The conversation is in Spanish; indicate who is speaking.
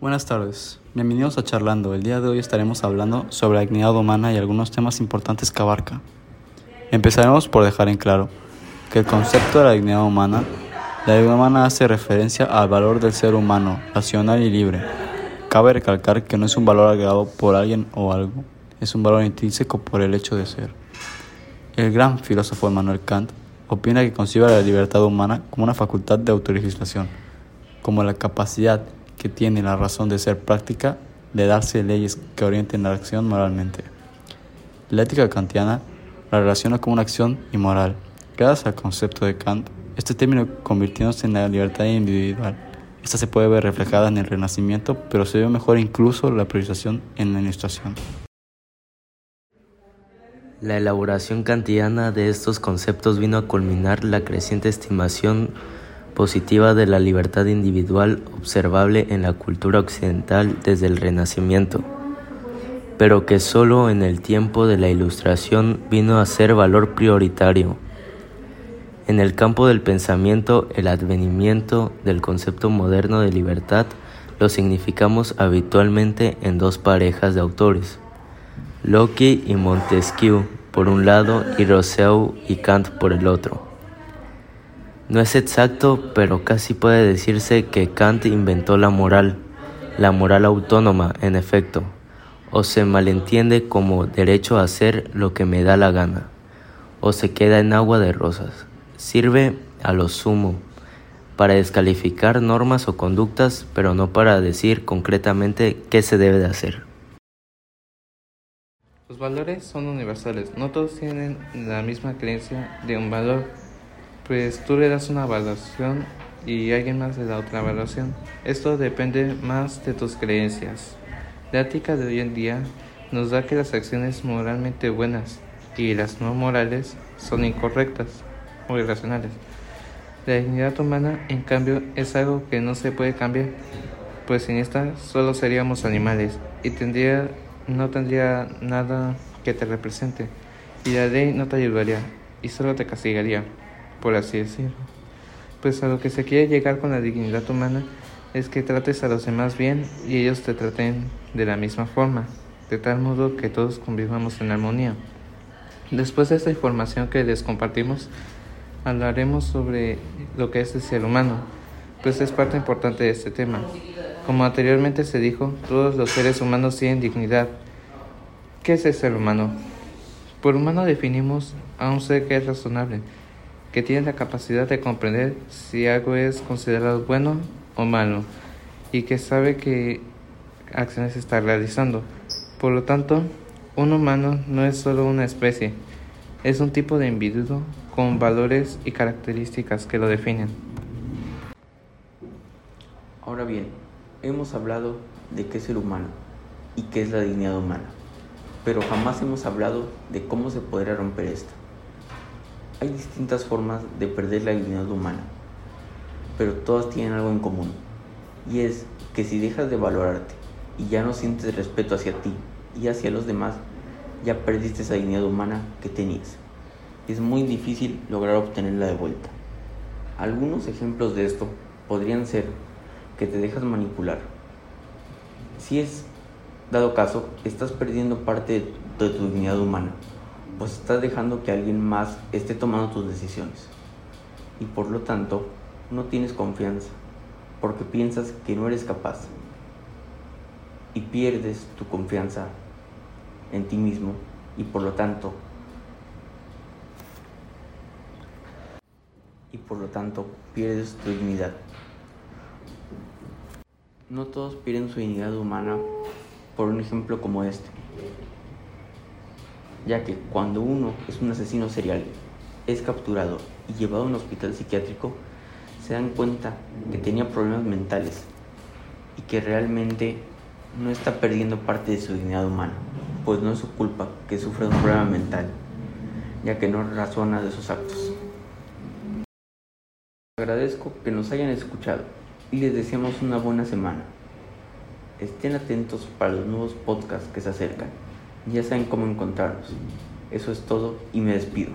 Speaker 1: Buenas tardes, bienvenidos a Charlando. El día de hoy estaremos hablando sobre la dignidad humana y algunos temas importantes que abarca. Empezaremos por dejar en claro que el concepto de la dignidad humana, la dignidad humana hace referencia al valor del ser humano, racional y libre. Cabe recalcar que no es un valor agregado por alguien o algo, es un valor intrínseco por el hecho de ser. El gran filósofo Emmanuel Kant opina que concibe la libertad humana como una facultad de autolegislación, como la capacidad que tiene la razón de ser práctica de darse leyes que orienten la acción moralmente. La ética kantiana la relaciona como una acción inmoral. Gracias al concepto de Kant, este término convirtiéndose en la libertad individual. Esta se puede ver reflejada en el Renacimiento, pero se ve mejor incluso la priorización en la Ilustración.
Speaker 2: La elaboración kantiana de estos conceptos vino a culminar la creciente estimación positiva de la libertad individual observable en la cultura occidental desde el Renacimiento, pero que solo en el tiempo de la Ilustración vino a ser valor prioritario. En el campo del pensamiento, el advenimiento del concepto moderno de libertad lo significamos habitualmente en dos parejas de autores, Locke y Montesquieu por un lado y Rousseau y Kant por el otro. No es exacto, pero casi puede decirse que Kant inventó la moral, la moral autónoma, en efecto, o se malentiende como derecho a hacer lo que me da la gana, o se queda en agua de rosas. Sirve a lo sumo para descalificar normas o conductas, pero no para decir concretamente qué se debe de hacer.
Speaker 3: Los valores son universales, no todos tienen la misma creencia de un valor pues tú le das una evaluación y alguien más le da otra evaluación. Esto depende más de tus creencias. La ética de hoy en día nos da que las acciones moralmente buenas y las no morales son incorrectas o irracionales. La dignidad humana, en cambio, es algo que no se puede cambiar, pues sin esta solo seríamos animales y tendría, no tendría nada que te represente, y la ley no te ayudaría y solo te castigaría por así decirlo. Pues a lo que se quiere llegar con la dignidad humana es que trates a los demás bien y ellos te traten de la misma forma, de tal modo que todos convivamos en armonía. Después de esta información que les compartimos, hablaremos sobre lo que es el ser humano, pues es parte importante de este tema. Como anteriormente se dijo, todos los seres humanos tienen dignidad. ¿Qué es el ser humano? Por humano definimos a un ser que es razonable, que tiene la capacidad de comprender si algo es considerado bueno o malo y que sabe qué acciones está realizando. Por lo tanto, un humano no es solo una especie, es un tipo de individuo con valores y características que lo definen.
Speaker 4: Ahora bien, hemos hablado de qué es el humano y qué es la dignidad humana, pero jamás hemos hablado de cómo se podría romper esto. Hay distintas formas de perder la dignidad humana, pero todas tienen algo en común, y es que si dejas de valorarte y ya no sientes respeto hacia ti y hacia los demás, ya perdiste esa dignidad humana que tenías. Es muy difícil lograr obtenerla de vuelta. Algunos ejemplos de esto podrían ser que te dejas manipular. Si es dado caso, estás perdiendo parte de tu dignidad humana pues estás dejando que alguien más esté tomando tus decisiones. Y por lo tanto, no tienes confianza, porque piensas que no eres capaz. Y pierdes tu confianza en ti mismo y por lo tanto y por lo tanto pierdes tu dignidad. No todos pierden su dignidad humana por un ejemplo como este ya que cuando uno es un asesino serial, es capturado y llevado a un hospital psiquiátrico, se dan cuenta que tenía problemas mentales y que realmente no está perdiendo parte de su dignidad humana, pues no es su culpa que sufra un problema mental, ya que no razona de sus actos. Agradezco que nos hayan escuchado y les deseamos una buena semana. Estén atentos para los nuevos podcasts que se acercan. Ya saben cómo encontrarnos. Eso es todo y me despido.